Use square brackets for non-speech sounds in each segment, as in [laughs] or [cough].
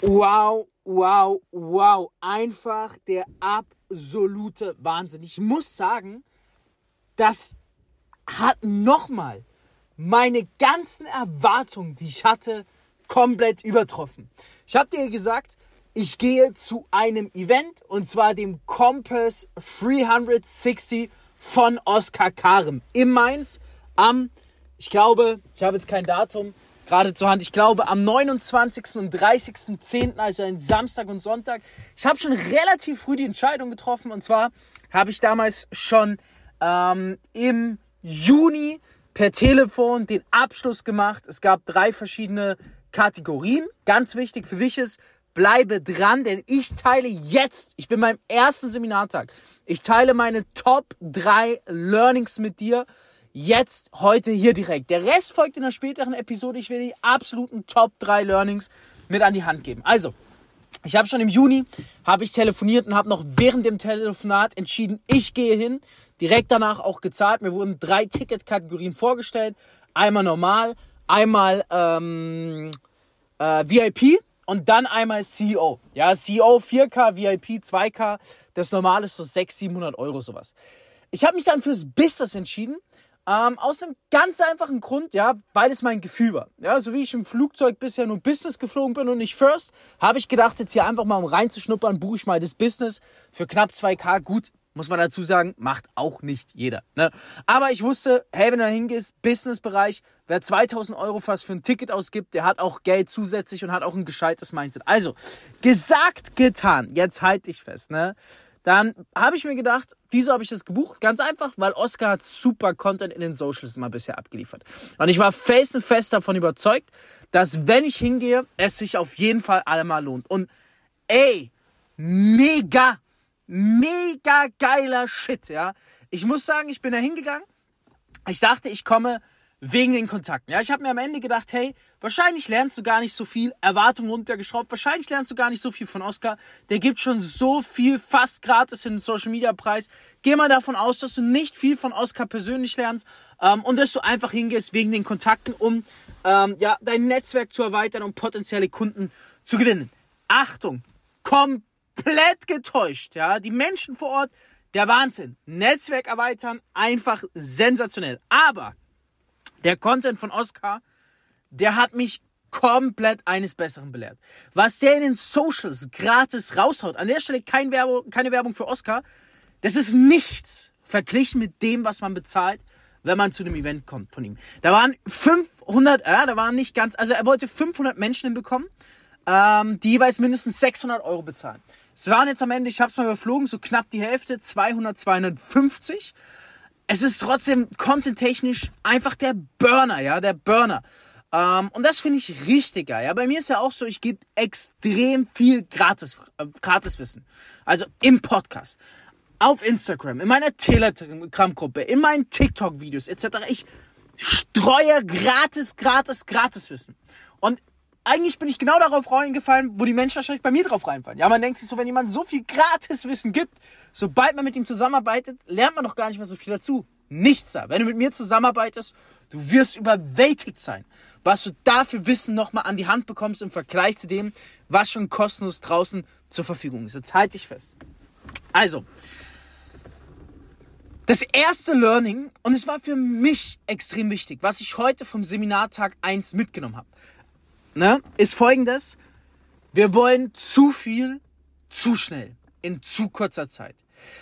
Wow, wow, wow. Einfach der absolute Wahnsinn. Ich muss sagen, das hat nochmal meine ganzen Erwartungen, die ich hatte, komplett übertroffen. Ich habe dir gesagt, ich gehe zu einem Event und zwar dem Compass 360 von Oskar Karem in Mainz am, ich glaube, ich habe jetzt kein Datum gerade zur Hand, ich glaube am 29. und 30.10., also ein Samstag und Sonntag. Ich habe schon relativ früh die Entscheidung getroffen und zwar habe ich damals schon ähm, im Juni per Telefon den Abschluss gemacht. Es gab drei verschiedene Kategorien. Ganz wichtig für dich ist, bleibe dran, denn ich teile jetzt, ich bin beim ersten Seminartag, ich teile meine Top 3 Learnings mit dir. Jetzt, heute, hier direkt. Der Rest folgt in einer späteren Episode. Ich werde die absoluten Top 3 Learnings mit an die Hand geben. Also, ich habe schon im Juni, habe ich telefoniert und habe noch während dem Telefonat entschieden, ich gehe hin. Direkt danach auch gezahlt. Mir wurden drei Ticketkategorien vorgestellt. Einmal normal, einmal ähm, äh, VIP und dann einmal CEO. Ja, CEO 4K, VIP 2K. Das normale ist so 600, 700 Euro sowas. Ich habe mich dann fürs Business entschieden. Ähm, aus einem ganz einfachen Grund, ja, weil es mein Gefühl war. Ja, so wie ich im Flugzeug bisher nur Business geflogen bin und nicht First, habe ich gedacht, jetzt hier einfach mal um reinzuschnuppern, buche ich mal das Business für knapp 2K. Gut, muss man dazu sagen, macht auch nicht jeder. Ne? Aber ich wusste, hey, wenn du da hingehst, Businessbereich, wer 2000 Euro fast für ein Ticket ausgibt, der hat auch Geld zusätzlich und hat auch ein gescheites Mindset. Also, gesagt, getan. Jetzt halt dich fest, ne? Dann habe ich mir gedacht, wieso habe ich das gebucht? Ganz einfach, weil Oscar hat super Content in den Socials mal bisher abgeliefert. Und ich war felsenfest davon überzeugt, dass wenn ich hingehe, es sich auf jeden Fall allemal lohnt. Und ey, mega mega geiler Shit, ja. Ich muss sagen, ich bin da hingegangen. Ich dachte, ich komme wegen den Kontakten. Ja, ich habe mir am Ende gedacht, hey, wahrscheinlich lernst du gar nicht so viel, Erwartungen runtergeschraubt, wahrscheinlich lernst du gar nicht so viel von Oscar. Der gibt schon so viel fast gratis in den Social Media Preis. Geh mal davon aus, dass du nicht viel von Oscar persönlich lernst ähm, und dass du einfach hingehst wegen den Kontakten, um ähm, ja dein Netzwerk zu erweitern und potenzielle Kunden zu gewinnen. Achtung, komplett getäuscht. Ja, die Menschen vor Ort, der Wahnsinn. Netzwerk erweitern, einfach sensationell. Aber der Content von Oscar, der hat mich komplett eines Besseren belehrt. Was der in den Socials gratis raushaut, an der Stelle kein Werbung, keine Werbung für Oscar, das ist nichts verglichen mit dem, was man bezahlt, wenn man zu einem Event kommt von ihm. Da waren 500, äh, da waren nicht ganz, also er wollte 500 Menschen hinbekommen, ähm, die jeweils mindestens 600 Euro bezahlen. Es waren jetzt am Ende, ich habe es mal überflogen, so knapp die Hälfte, 200, 250. Es ist trotzdem content-technisch einfach der Burner, ja, der Burner. Ähm, und das finde ich richtig geil. Ja, bei mir ist ja auch so, ich gebe extrem viel gratis, äh, Gratiswissen. Also im Podcast, auf Instagram, in meiner Telegram-Gruppe, in meinen TikTok-Videos etc. Ich streue gratis, gratis, gratis Wissen. Und eigentlich bin ich genau darauf reingefallen, wo die Menschen wahrscheinlich bei mir drauf reinfallen. Ja, man denkt sich so, wenn jemand so viel Gratiswissen gibt, sobald man mit ihm zusammenarbeitet, lernt man doch gar nicht mehr so viel dazu. Nichts da. Wenn du mit mir zusammenarbeitest, du wirst überwältigt sein, was du dafür Wissen nochmal an die Hand bekommst im Vergleich zu dem, was schon kostenlos draußen zur Verfügung ist. Jetzt halte ich fest. Also, das erste Learning, und es war für mich extrem wichtig, was ich heute vom Seminartag 1 mitgenommen habe ne, ist folgendes. Wir wollen zu viel, zu schnell, in zu kurzer Zeit.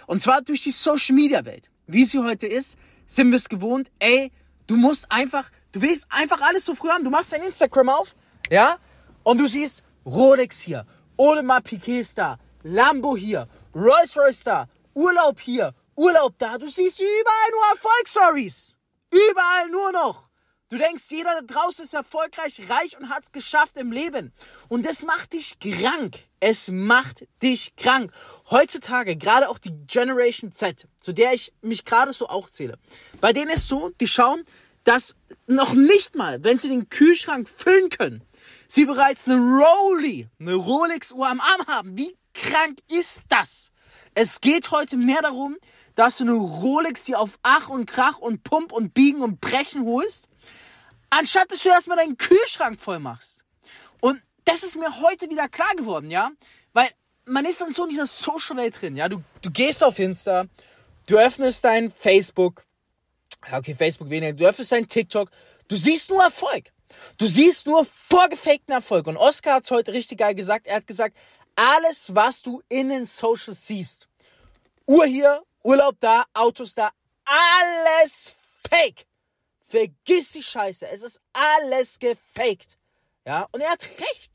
Und zwar durch die Social Media Welt. Wie sie heute ist, sind wir es gewohnt, ey, du musst einfach, du willst einfach alles so früh an. Du machst dein Instagram auf, ja, und du siehst Rolex hier, Audemars Piquet ist da, Lambo hier, Rolls Royce da, Urlaub hier, Urlaub da. Du siehst überall nur Erfolgsstories. Überall nur noch. Du denkst, jeder da draußen ist erfolgreich, reich und hat es geschafft im Leben. Und das macht dich krank. Es macht dich krank. Heutzutage, gerade auch die Generation Z, zu der ich mich gerade so auch zähle, bei denen ist so, die schauen, dass noch nicht mal, wenn sie den Kühlschrank füllen können, sie bereits eine Rolli, eine Rolex-Uhr am Arm haben. Wie krank ist das? Es geht heute mehr darum, dass du eine Rolex dir auf Ach und Krach und Pump und Biegen und Brechen holst, anstatt dass du erstmal deinen Kühlschrank voll machst. Und das ist mir heute wieder klar geworden, ja? Weil man ist dann so in dieser Social-Welt drin, ja? Du, du gehst auf Insta, du öffnest dein Facebook, okay, Facebook weniger, du öffnest dein TikTok, du siehst nur Erfolg. Du siehst nur vorgefakten Erfolg. Und Oscar hat es heute richtig geil gesagt. Er hat gesagt, alles, was du in den Socials siehst, Uhr hier, Urlaub da, Autos da, alles fake. Vergiss die Scheiße. Es ist alles gefaked. Ja, und er hat recht.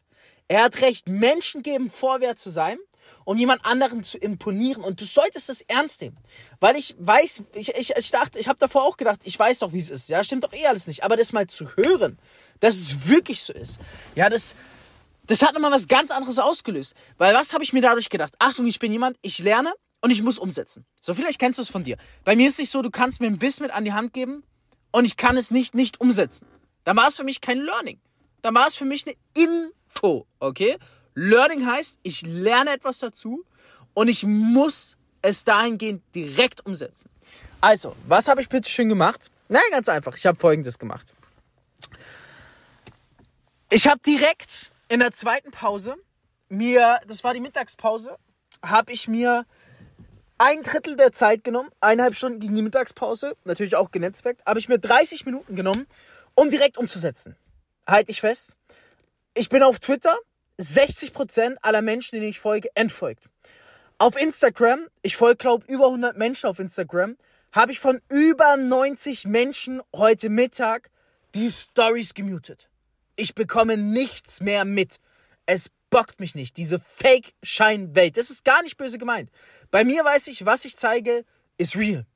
Er hat recht. Menschen geben Vorwert zu sein, um jemand anderen zu imponieren. Und du solltest das ernst nehmen. Weil ich weiß, ich, ich, ich dachte, ich habe davor auch gedacht, ich weiß doch, wie es ist. Ja, stimmt doch eh alles nicht. Aber das mal zu hören, dass es wirklich so ist. Ja, das, das hat nochmal was ganz anderes ausgelöst. Weil was habe ich mir dadurch gedacht? Achtung, ich bin jemand, ich lerne und ich muss umsetzen. So, vielleicht kennst du es von dir. Bei mir ist es nicht so, du kannst mir ein Wissen mit an die Hand geben und ich kann es nicht nicht umsetzen. Da war es für mich kein Learning. Da war es für mich eine Info, okay? Learning heißt, ich lerne etwas dazu und ich muss es dahingehend direkt umsetzen. Also, was habe ich bitte schön gemacht? Na, ganz einfach. Ich habe folgendes gemacht. Ich habe direkt in der zweiten Pause mir, das war die Mittagspause, habe ich mir ein Drittel der Zeit genommen, eineinhalb Stunden gegen die Mittagspause, natürlich auch genetzwerkt, habe ich mir 30 Minuten genommen, um direkt umzusetzen. Halte ich fest. Ich bin auf Twitter, 60% aller Menschen, denen ich folge, entfolgt. Auf Instagram, ich folge glaube über 100 Menschen auf Instagram, habe ich von über 90 Menschen heute Mittag die Stories gemutet. Ich bekomme nichts mehr mit. Es bockt mich nicht. Diese Fake-Schein-Welt. Das ist gar nicht böse gemeint. Bei mir weiß ich, was ich zeige, ist real.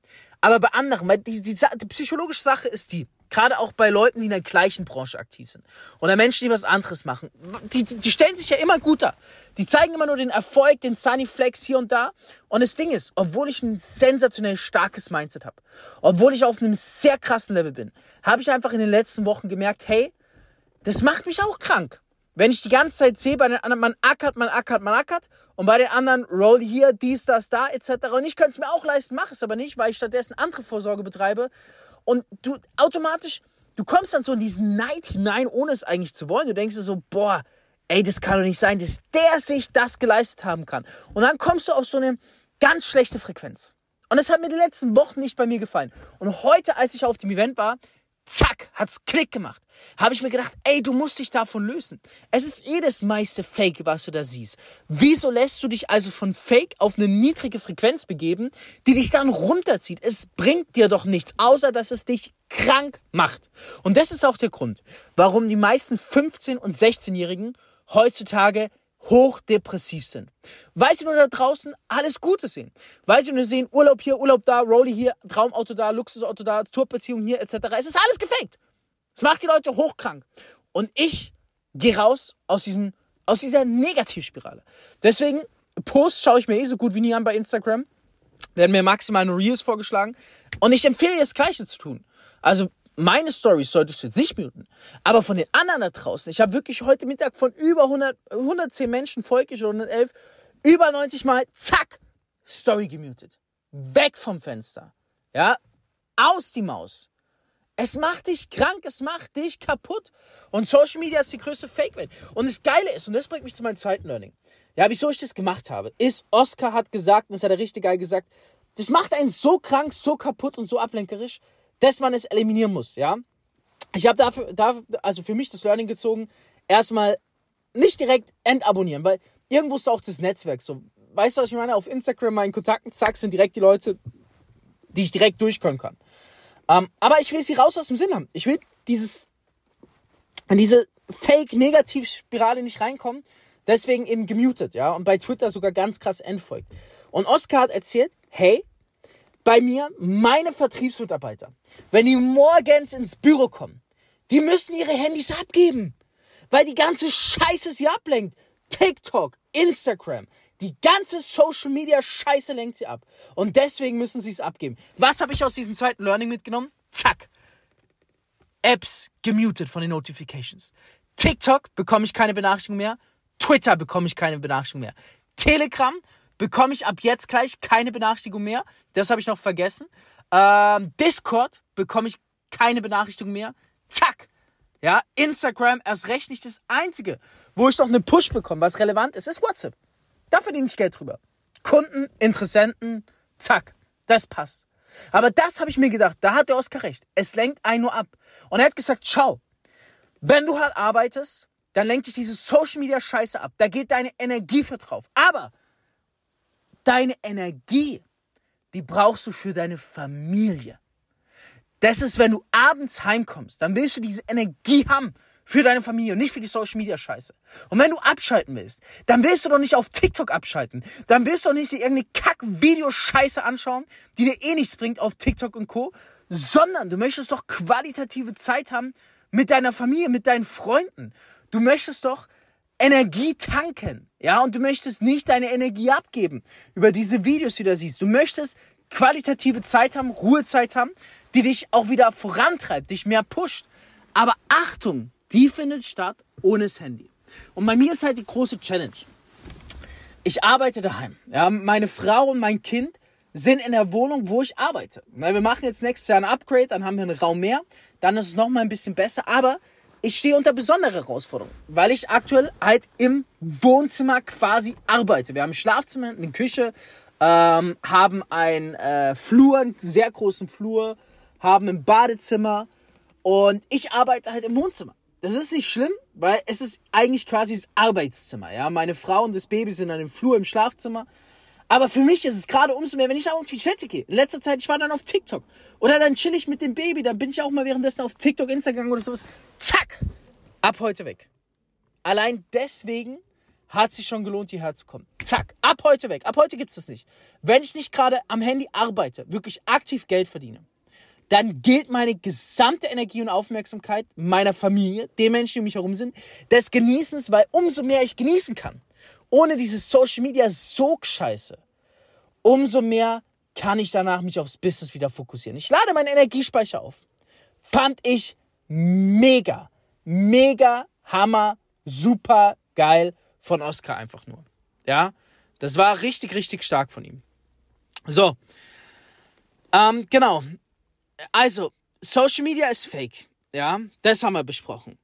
Aber bei anderen, weil die, die, die psychologische Sache ist die, gerade auch bei Leuten, die in der gleichen Branche aktiv sind oder Menschen, die was anderes machen, die, die stellen sich ja immer gut dar. Die zeigen immer nur den Erfolg, den Sunny Flex hier und da. Und das Ding ist, obwohl ich ein sensationell starkes Mindset habe, obwohl ich auf einem sehr krassen Level bin, habe ich einfach in den letzten Wochen gemerkt, hey, das macht mich auch krank. Wenn ich die ganze Zeit sehe, bei den anderen, man ackert, man ackert, man ackert und bei den anderen roll hier, dies, das, da, etc. Und ich könnte es mir auch leisten, mache es aber nicht, weil ich stattdessen andere Vorsorge betreibe. Und du automatisch, du kommst dann so in diesen Neid hinein, ohne es eigentlich zu wollen. Du denkst dir so, boah, ey, das kann doch nicht sein, dass der sich das geleistet haben kann. Und dann kommst du auf so eine ganz schlechte Frequenz. Und das hat mir die letzten Wochen nicht bei mir gefallen. Und heute, als ich auf dem Event war, zack, hat's Klick gemacht. Habe ich mir gedacht, ey, du musst dich davon lösen. Es ist eh das meiste Fake, was du da siehst. Wieso lässt du dich also von Fake auf eine niedrige Frequenz begeben, die dich dann runterzieht? Es bringt dir doch nichts, außer dass es dich krank macht. Und das ist auch der Grund, warum die meisten 15- und 16-Jährigen heutzutage hochdepressiv sind. Weil sie nur da draußen alles Gute sehen. Weil sie nur sehen, Urlaub hier, Urlaub da, Rolli hier, Traumauto da, Luxusauto da, Tourbeziehung hier, etc. Es ist alles gefaked. Es macht die Leute hochkrank. Und ich gehe raus aus, diesem, aus dieser Negativspirale. Deswegen, Posts schaue ich mir eh so gut wie nie an bei Instagram. Werden mir maximal nur Reels vorgeschlagen. Und ich empfehle dir das Gleiche zu tun. Also meine Stories solltest du jetzt nicht muten. Aber von den anderen da draußen, ich habe wirklich heute Mittag von über 100, 110 Menschen, folge ich oder 111, über 90 Mal, zack, Story gemutet. Weg vom Fenster. Ja, aus die Maus. Es macht dich krank, es macht dich kaputt. Und Social Media ist die größte Fake-Welt. Und das Geile ist, und das bringt mich zu meinem zweiten Learning. Ja, wieso ich das gemacht habe, ist, Oscar hat gesagt, und das hat er richtig geil gesagt, das macht einen so krank, so kaputt und so ablenkerisch, dass man es eliminieren muss, ja. Ich habe dafür, dafür, also für mich das Learning gezogen, erstmal nicht direkt entabonnieren, weil irgendwo ist auch das Netzwerk so. Weißt du, was ich meine? Auf Instagram, meinen Kontakten, zack, sind direkt die Leute, die ich direkt durchkommen kann. Ähm, aber ich will sie raus aus dem Sinn haben. Ich will dieses, diese Fake-Negativ-Spirale nicht reinkommen. Deswegen eben gemutet, ja. Und bei Twitter sogar ganz krass entfolgt. Und Oscar hat erzählt, hey, bei mir meine Vertriebsmitarbeiter, wenn die morgens ins Büro kommen, die müssen ihre Handys abgeben, weil die ganze Scheiße sie ablenkt. TikTok, Instagram, die ganze Social Media Scheiße lenkt sie ab. Und deswegen müssen sie es abgeben. Was habe ich aus diesem zweiten Learning mitgenommen? Zack. Apps gemutet von den Notifications. TikTok bekomme ich keine Benachrichtigung mehr. Twitter bekomme ich keine Benachrichtigung mehr. Telegram bekomme ich ab jetzt gleich keine Benachrichtigung mehr. Das habe ich noch vergessen. Ähm, Discord bekomme ich keine Benachrichtigung mehr. Zack. Ja, Instagram erst recht nicht das einzige, wo ich noch einen Push bekomme, was relevant ist, ist WhatsApp. Da verdiene ich Geld drüber. Kunden, Interessenten, zack, das passt. Aber das habe ich mir gedacht, da hat der Oscar recht. Es lenkt einen nur ab. Und er hat gesagt, schau, wenn du halt arbeitest, dann lenkt dich diese Social Media Scheiße ab. Da geht deine Energie für drauf. Aber deine Energie, die brauchst du für deine Familie. Das ist, wenn du abends heimkommst, dann willst du diese Energie haben für deine Familie und nicht für die Social Media Scheiße. Und wenn du abschalten willst, dann willst du doch nicht auf TikTok abschalten. Dann willst du doch nicht dir irgendeine Kack-Video-Scheiße anschauen, die dir eh nichts bringt auf TikTok und Co., sondern du möchtest doch qualitative Zeit haben mit deiner Familie, mit deinen Freunden. Du möchtest doch Energie tanken, ja, und du möchtest nicht deine Energie abgeben über diese Videos, die du siehst. Du möchtest qualitative Zeit haben, Ruhezeit haben, die dich auch wieder vorantreibt, dich mehr pusht. Aber Achtung, die findet statt ohne das Handy. Und bei mir ist halt die große Challenge. Ich arbeite daheim. Ja, meine Frau und mein Kind sind in der Wohnung, wo ich arbeite. wir machen jetzt nächstes Jahr ein Upgrade, dann haben wir einen Raum mehr, dann ist es noch mal ein bisschen besser. Aber ich stehe unter besondere Herausforderungen, weil ich aktuell halt im Wohnzimmer quasi arbeite. Wir haben ein Schlafzimmer, eine Küche, ähm, haben einen äh, Flur, einen sehr großen Flur, haben ein Badezimmer und ich arbeite halt im Wohnzimmer. Das ist nicht schlimm, weil es ist eigentlich quasi das Arbeitszimmer. Ja, meine Frau und das Baby sind an dem Flur im Schlafzimmer. Aber für mich ist es gerade umso mehr, wenn ich da auf die Toilette gehe. In letzter Zeit, ich war dann auf TikTok. Oder dann chill ich mit dem Baby, dann bin ich auch mal währenddessen auf TikTok, Instagram oder sowas. Zack! Ab heute weg. Allein deswegen hat sich schon gelohnt, hierher zu kommen. Zack, ab heute weg. Ab heute gibt es das nicht. Wenn ich nicht gerade am Handy arbeite, wirklich aktiv Geld verdiene, dann gilt meine gesamte Energie und Aufmerksamkeit meiner Familie, den Menschen, die um mich herum sind, des Genießens, weil umso mehr ich genießen kann, ohne dieses Social Media Sog-Scheiße, umso mehr kann ich danach mich aufs Business wieder fokussieren. Ich lade meinen Energiespeicher auf. Fand ich mega, mega, hammer, super geil von Oscar einfach nur. Ja, das war richtig, richtig stark von ihm. So, ähm, genau. Also, Social Media ist fake. Ja, das haben wir besprochen.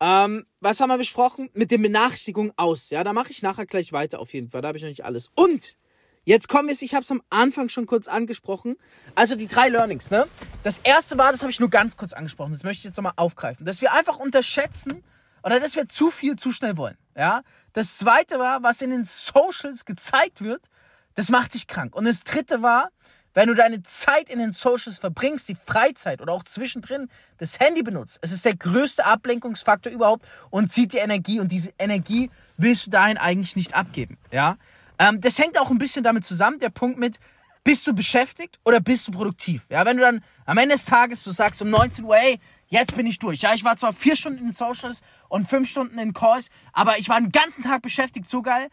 Ähm, was haben wir besprochen? Mit den Benachrichtigungen aus. Ja, da mache ich nachher gleich weiter auf jeden Fall. Da habe ich noch nicht alles. Und jetzt kommen wir, ich habe es am Anfang schon kurz angesprochen. Also die drei Learnings. Ne? Das erste war, das habe ich nur ganz kurz angesprochen. Das möchte ich jetzt nochmal aufgreifen, dass wir einfach unterschätzen oder dass wir zu viel zu schnell wollen. Ja. Das zweite war, was in den Socials gezeigt wird, das macht dich krank. Und das dritte war, wenn du deine Zeit in den Socials verbringst, die Freizeit oder auch zwischendrin das Handy benutzt, es ist der größte Ablenkungsfaktor überhaupt und zieht die Energie und diese Energie willst du dahin eigentlich nicht abgeben, ja. Ähm, das hängt auch ein bisschen damit zusammen, der Punkt mit, bist du beschäftigt oder bist du produktiv? Ja, wenn du dann am Ende des Tages, du sagst um 19 Uhr, hey, jetzt bin ich durch. Ja, ich war zwar vier Stunden in den Socials und fünf Stunden in Calls, aber ich war den ganzen Tag beschäftigt, so geil.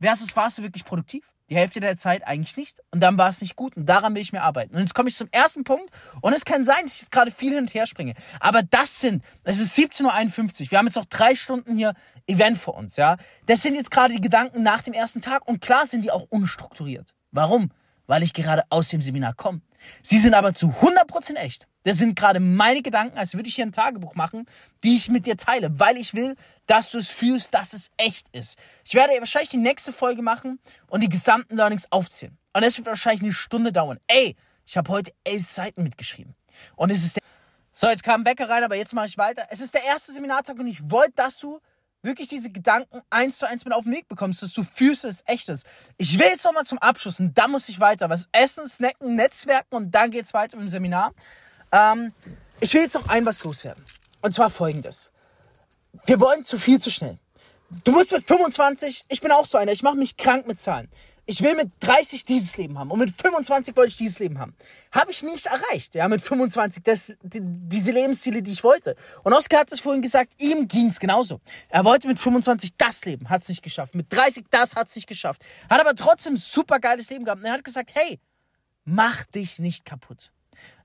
Versus warst du wirklich produktiv? Die Hälfte der Zeit eigentlich nicht. Und dann war es nicht gut. Und daran will ich mir arbeiten. Und jetzt komme ich zum ersten Punkt. Und es kann sein, dass ich jetzt gerade viel hin und her springe. Aber das sind, es ist 17.51 Uhr. Wir haben jetzt noch drei Stunden hier Event vor uns, ja. Das sind jetzt gerade die Gedanken nach dem ersten Tag. Und klar sind die auch unstrukturiert. Warum? Weil ich gerade aus dem Seminar komme. Sie sind aber zu 100% echt. Das sind gerade meine Gedanken, als würde ich hier ein Tagebuch machen, die ich mit dir teile, weil ich will, dass du es fühlst, dass es echt ist. Ich werde wahrscheinlich die nächste Folge machen und die gesamten Learnings aufzählen. Und es wird wahrscheinlich eine Stunde dauern. Ey, ich habe heute elf Seiten mitgeschrieben. Und es ist der so, jetzt kam Wecker rein, aber jetzt mache ich weiter. Es ist der erste Seminartag und ich wollte, dass du wirklich diese Gedanken eins zu eins mit auf den Weg bekommst, dass du fühlst, dass es echt ist. Ich will jetzt nochmal zum Abschluss und dann muss ich weiter. Was essen, snacken, netzwerken und dann geht's weiter mit dem Seminar. Ähm, ich will jetzt noch ein was loswerden. Und zwar folgendes. Wir wollen zu viel zu schnell. Du musst mit 25, ich bin auch so einer, ich mache mich krank mit Zahlen. Ich will mit 30 dieses Leben haben und mit 25 wollte ich dieses Leben haben. Habe ich nicht erreicht, ja, mit 25 das, die, diese Lebensziele, die ich wollte. Und Oskar hat es vorhin gesagt, ihm ging's genauso. Er wollte mit 25 das Leben, hat's nicht geschafft. Mit 30 das hat's nicht geschafft. Hat aber trotzdem super geiles Leben gehabt. Und er hat gesagt, hey, mach dich nicht kaputt.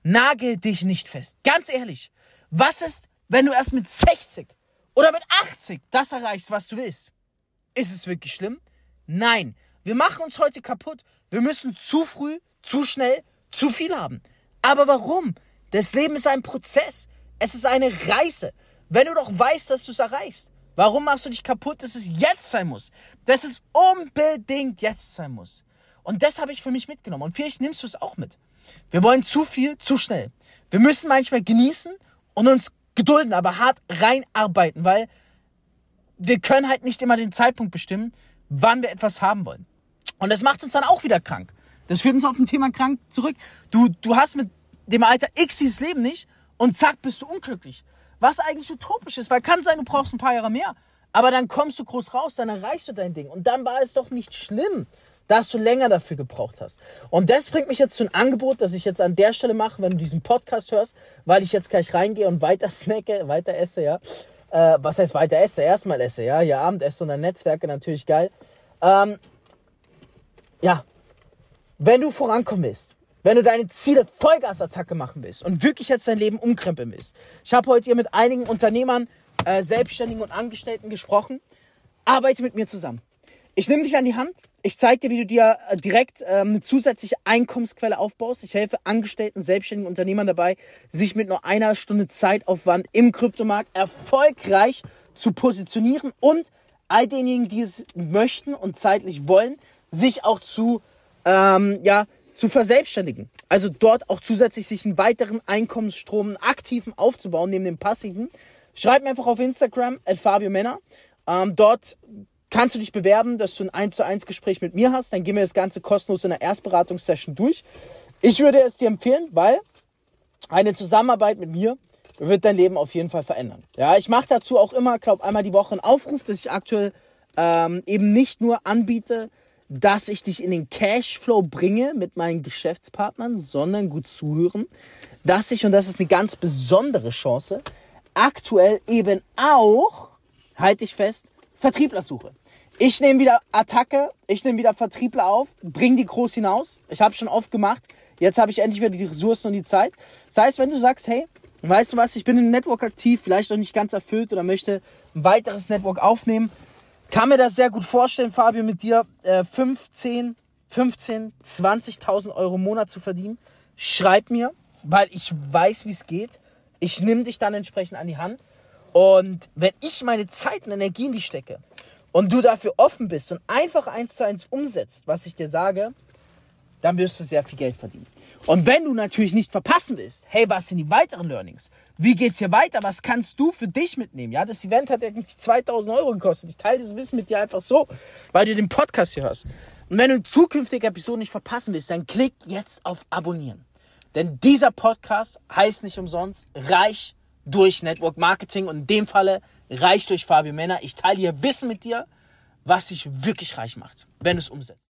Nagel dich nicht fest. Ganz ehrlich, was ist, wenn du erst mit 60 oder mit 80 das erreichst, was du willst? Ist es wirklich schlimm? Nein. Wir machen uns heute kaputt. Wir müssen zu früh, zu schnell, zu viel haben. Aber warum? Das Leben ist ein Prozess. Es ist eine Reise. Wenn du doch weißt, dass du es erreichst. Warum machst du dich kaputt, dass es jetzt sein muss? Dass es unbedingt jetzt sein muss. Und das habe ich für mich mitgenommen. Und vielleicht nimmst du es auch mit. Wir wollen zu viel, zu schnell. Wir müssen manchmal genießen und uns gedulden, aber hart reinarbeiten, weil wir können halt nicht immer den Zeitpunkt bestimmen, wann wir etwas haben wollen. Und das macht uns dann auch wieder krank. Das führt uns auf dem Thema krank zurück. Du, du hast mit dem Alter X dieses Leben nicht und zack, bist du unglücklich. Was eigentlich utopisch ist, weil kann sein, du brauchst ein paar Jahre mehr. Aber dann kommst du groß raus, dann erreichst du dein Ding. Und dann war es doch nicht schlimm, dass du länger dafür gebraucht hast. Und das bringt mich jetzt zu einem Angebot, das ich jetzt an der Stelle mache, wenn du diesen Podcast hörst, weil ich jetzt gleich reingehe und weiter [laughs] snacke, weiter esse, ja. Äh, was heißt weiter esse? Erstmal esse, ja. Hier Abendessen und dann Netzwerke, natürlich geil. Ähm, ja, wenn du vorankommen willst, wenn du deine Ziele Vollgasattacke machen willst und wirklich jetzt dein Leben umkrempeln willst. Ich habe heute hier mit einigen Unternehmern, äh, Selbstständigen und Angestellten gesprochen. Arbeite mit mir zusammen. Ich nehme dich an die Hand. Ich zeige dir, wie du dir äh, direkt ähm, eine zusätzliche Einkommensquelle aufbaust. Ich helfe Angestellten, selbstständigen Unternehmern dabei, sich mit nur einer Stunde Zeitaufwand im Kryptomarkt erfolgreich zu positionieren und all denjenigen, die es möchten und zeitlich wollen, sich auch zu ähm, ja, zu verselbstständigen. Also dort auch zusätzlich sich einen weiteren Einkommensstrom, einen aktiven aufzubauen, neben dem passiven. Schreib mir einfach auf Instagram, at Fabio Männer. Ähm, dort kannst du dich bewerben, dass du ein 1 zu 1 Gespräch mit mir hast. Dann gehen wir das Ganze kostenlos in der Erstberatungssession durch. Ich würde es dir empfehlen, weil eine Zusammenarbeit mit mir wird dein Leben auf jeden Fall verändern. Ja, ich mache dazu auch immer, glaube einmal die Woche einen Aufruf, dass ich aktuell ähm, eben nicht nur anbiete, dass ich dich in den Cashflow bringe mit meinen Geschäftspartnern, sondern gut zuhören, dass ich, und das ist eine ganz besondere Chance, aktuell eben auch, halte ich fest, Vertriebler suche. Ich nehme wieder Attacke, ich nehme wieder Vertriebler auf, bring die groß hinaus. Ich habe schon oft gemacht. Jetzt habe ich endlich wieder die Ressourcen und die Zeit. Das heißt, wenn du sagst, hey, weißt du was, ich bin im Network aktiv, vielleicht noch nicht ganz erfüllt oder möchte ein weiteres Network aufnehmen, kann mir das sehr gut vorstellen, Fabio, mit dir äh, 15, 15, 20.000 Euro im Monat zu verdienen. Schreib mir, weil ich weiß, wie es geht. Ich nehme dich dann entsprechend an die Hand. Und wenn ich meine Zeit und Energie in die stecke und du dafür offen bist und einfach eins zu eins umsetzt, was ich dir sage, dann wirst du sehr viel Geld verdienen. Und wenn du natürlich nicht verpassen willst, hey, was sind die weiteren Learnings? Wie geht's hier weiter? Was kannst du für dich mitnehmen? Ja, das Event hat eigentlich 2000 Euro gekostet. Ich teile dieses Wissen mit dir einfach so, weil du den Podcast hier hörst. Und wenn du zukünftige Episoden nicht verpassen willst, dann klick jetzt auf Abonnieren. Denn dieser Podcast heißt nicht umsonst Reich durch Network Marketing und in dem Falle Reich durch Fabio Männer. Ich teile hier Wissen mit dir, was dich wirklich reich macht, wenn du es umsetzt.